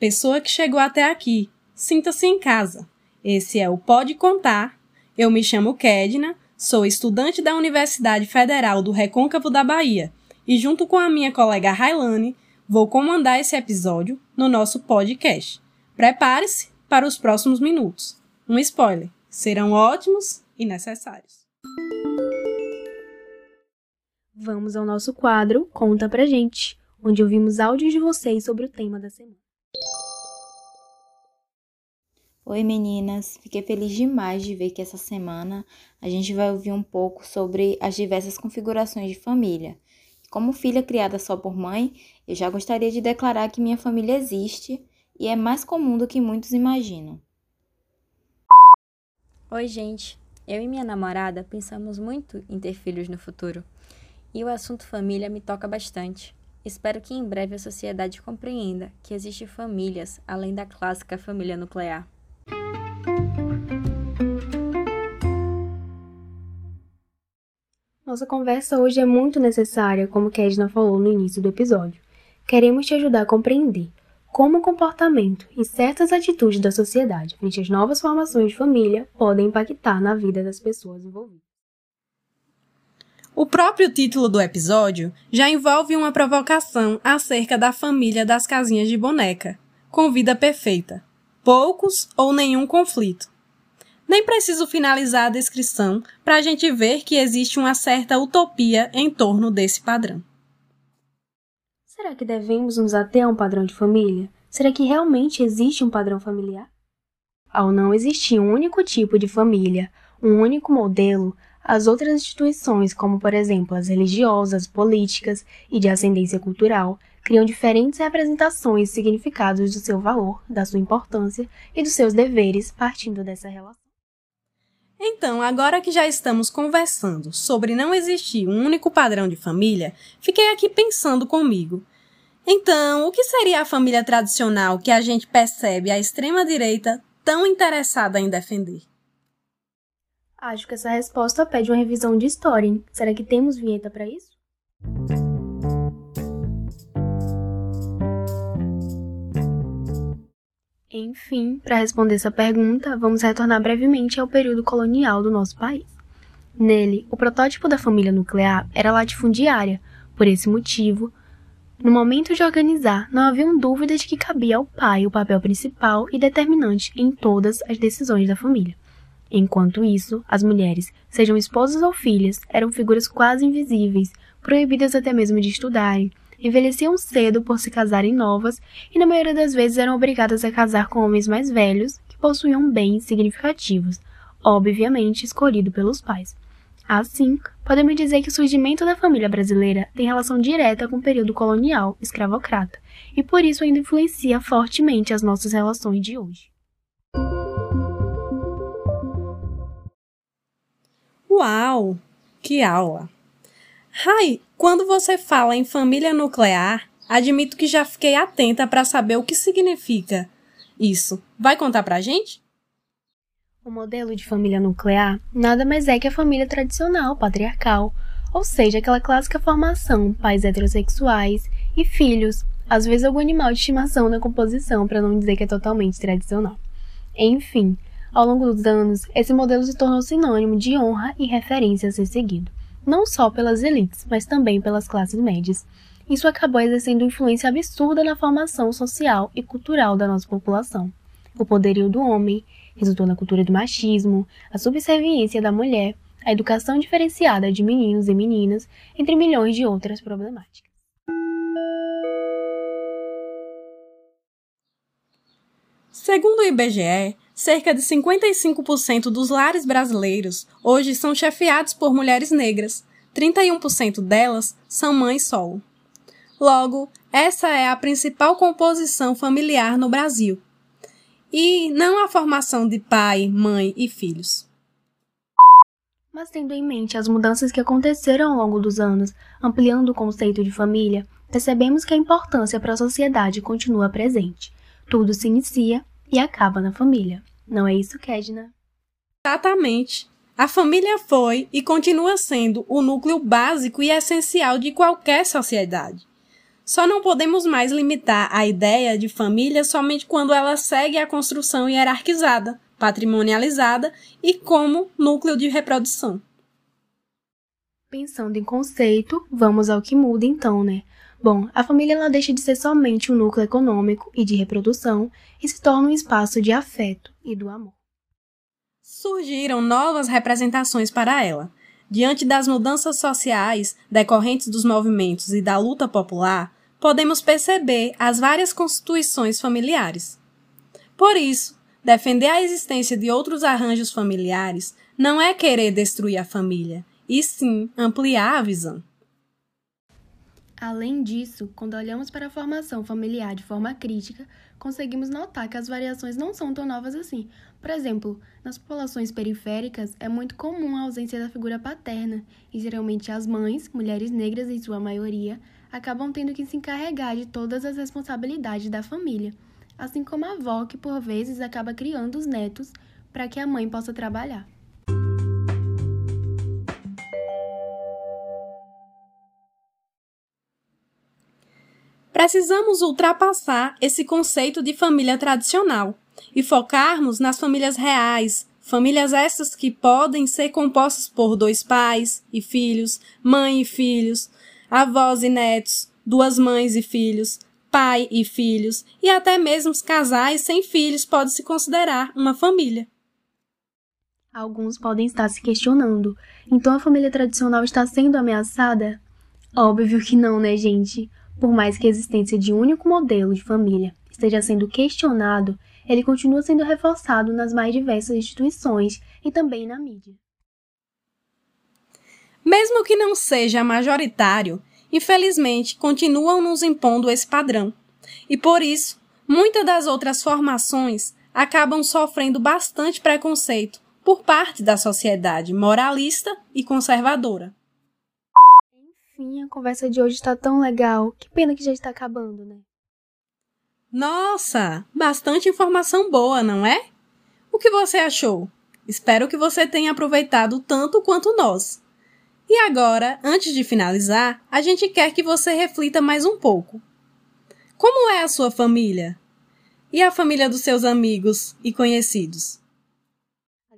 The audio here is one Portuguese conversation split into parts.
pessoa que chegou até aqui, sinta-se em casa. Esse é o Pode Contar. Eu me chamo Kedna, sou estudante da Universidade Federal do Recôncavo da Bahia e, junto com a minha colega Railane, vou comandar esse episódio no nosso podcast. Prepare-se para os próximos minutos. Um spoiler: serão ótimos e necessários. Vamos ao nosso quadro Conta Pra Gente, onde ouvimos áudios de vocês sobre o tema da semana. Oi meninas, fiquei feliz demais de ver que essa semana a gente vai ouvir um pouco sobre as diversas configurações de família. Como filha criada só por mãe, eu já gostaria de declarar que minha família existe e é mais comum do que muitos imaginam. Oi, gente. Eu e minha namorada pensamos muito em ter filhos no futuro. E o assunto família me toca bastante. Espero que em breve a sociedade compreenda que existem famílias além da clássica família nuclear. Nossa conversa hoje é muito necessária, como Kedna falou no início do episódio. Queremos te ajudar a compreender como o comportamento e certas atitudes da sociedade frente às novas formações de família podem impactar na vida das pessoas envolvidas. O próprio título do episódio já envolve uma provocação acerca da família das casinhas de boneca, com vida perfeita, poucos ou nenhum conflito. Nem preciso finalizar a descrição para a gente ver que existe uma certa utopia em torno desse padrão. Será que devemos nos ater a um padrão de família? Será que realmente existe um padrão familiar? Ao não existir um único tipo de família, um único modelo, as outras instituições, como por exemplo as religiosas, políticas e de ascendência cultural, criam diferentes representações e significados do seu valor, da sua importância e dos seus deveres partindo dessa relação. Então, agora que já estamos conversando sobre não existir um único padrão de família, fiquei aqui pensando comigo. Então, o que seria a família tradicional que a gente percebe a extrema-direita tão interessada em defender? Acho que essa resposta pede uma revisão de história, hein? Será que temos vinheta para isso? Enfim, para responder essa pergunta, vamos retornar brevemente ao período colonial do nosso país. Nele, o protótipo da família nuclear era latifundiária. Por esse motivo, no momento de organizar, não haviam dúvidas de que cabia ao pai o papel principal e determinante em todas as decisões da família. Enquanto isso, as mulheres, sejam esposas ou filhas, eram figuras quase invisíveis, proibidas até mesmo de estudarem, envelheciam cedo por se casarem novas e na maioria das vezes eram obrigadas a casar com homens mais velhos que possuíam bens significativos, obviamente escolhido pelos pais. Assim, podemos dizer que o surgimento da família brasileira tem relação direta com o período colonial escravocrata e por isso ainda influencia fortemente as nossas relações de hoje. Uau! Que aula! Rai, quando você fala em família nuclear, admito que já fiquei atenta para saber o que significa isso. Vai contar pra gente? O modelo de família nuclear nada mais é que a família tradicional, patriarcal, ou seja, aquela clássica formação, pais heterossexuais e filhos, às vezes algum animal de estimação na composição, para não dizer que é totalmente tradicional. Enfim, ao longo dos anos, esse modelo se tornou sinônimo de honra e referência a ser seguido não só pelas elites, mas também pelas classes médias. Isso acabou exercendo influência absurda na formação social e cultural da nossa população. O poderio do homem resultou na cultura do machismo, a subserviência da mulher, a educação diferenciada de meninos e meninas, entre milhões de outras problemáticas. Segundo o IBGE, cerca de 55% dos lares brasileiros hoje são chefiados por mulheres negras. 31% delas são mães solo. Logo, essa é a principal composição familiar no Brasil. E não a formação de pai, mãe e filhos. Mas tendo em mente as mudanças que aconteceram ao longo dos anos, ampliando o conceito de família, percebemos que a importância para a sociedade continua presente. Tudo se inicia e acaba na família. Não é isso, Kedna? Exatamente. A família foi e continua sendo o núcleo básico e essencial de qualquer sociedade. Só não podemos mais limitar a ideia de família somente quando ela segue a construção hierarquizada, patrimonializada e como núcleo de reprodução. Pensando em conceito, vamos ao que muda então, né? Bom, a família ela deixa de ser somente um núcleo econômico e de reprodução e se torna um espaço de afeto e do amor. Surgiram novas representações para ela. Diante das mudanças sociais decorrentes dos movimentos e da luta popular, podemos perceber as várias constituições familiares. Por isso, defender a existência de outros arranjos familiares não é querer destruir a família, e sim ampliar a visão. Além disso, quando olhamos para a formação familiar de forma crítica, conseguimos notar que as variações não são tão novas assim. Por exemplo, nas populações periféricas é muito comum a ausência da figura paterna, e geralmente as mães, mulheres negras em sua maioria, acabam tendo que se encarregar de todas as responsabilidades da família, assim como a avó que por vezes acaba criando os netos para que a mãe possa trabalhar. Precisamos ultrapassar esse conceito de família tradicional e focarmos nas famílias reais, famílias essas que podem ser compostas por dois pais e filhos, mãe e filhos, avós e netos, duas mães e filhos, pai e filhos, e até mesmo os casais sem filhos pode se considerar uma família. Alguns podem estar se questionando: então a família tradicional está sendo ameaçada? Óbvio que não, né, gente? Por mais que a existência de um único modelo de família esteja sendo questionado, ele continua sendo reforçado nas mais diversas instituições e também na mídia. Mesmo que não seja majoritário, infelizmente continuam nos impondo esse padrão. E por isso, muitas das outras formações acabam sofrendo bastante preconceito por parte da sociedade moralista e conservadora. Enfim, a conversa de hoje está tão legal. Que pena que já está acabando, né? Nossa, bastante informação boa, não é? O que você achou? Espero que você tenha aproveitado tanto quanto nós. E agora, antes de finalizar, a gente quer que você reflita mais um pouco. Como é a sua família? E a família dos seus amigos e conhecidos?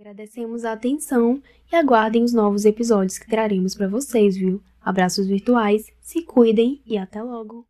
Agradecemos a atenção e aguardem os novos episódios que traremos para vocês, viu? Abraços virtuais, se cuidem e até logo!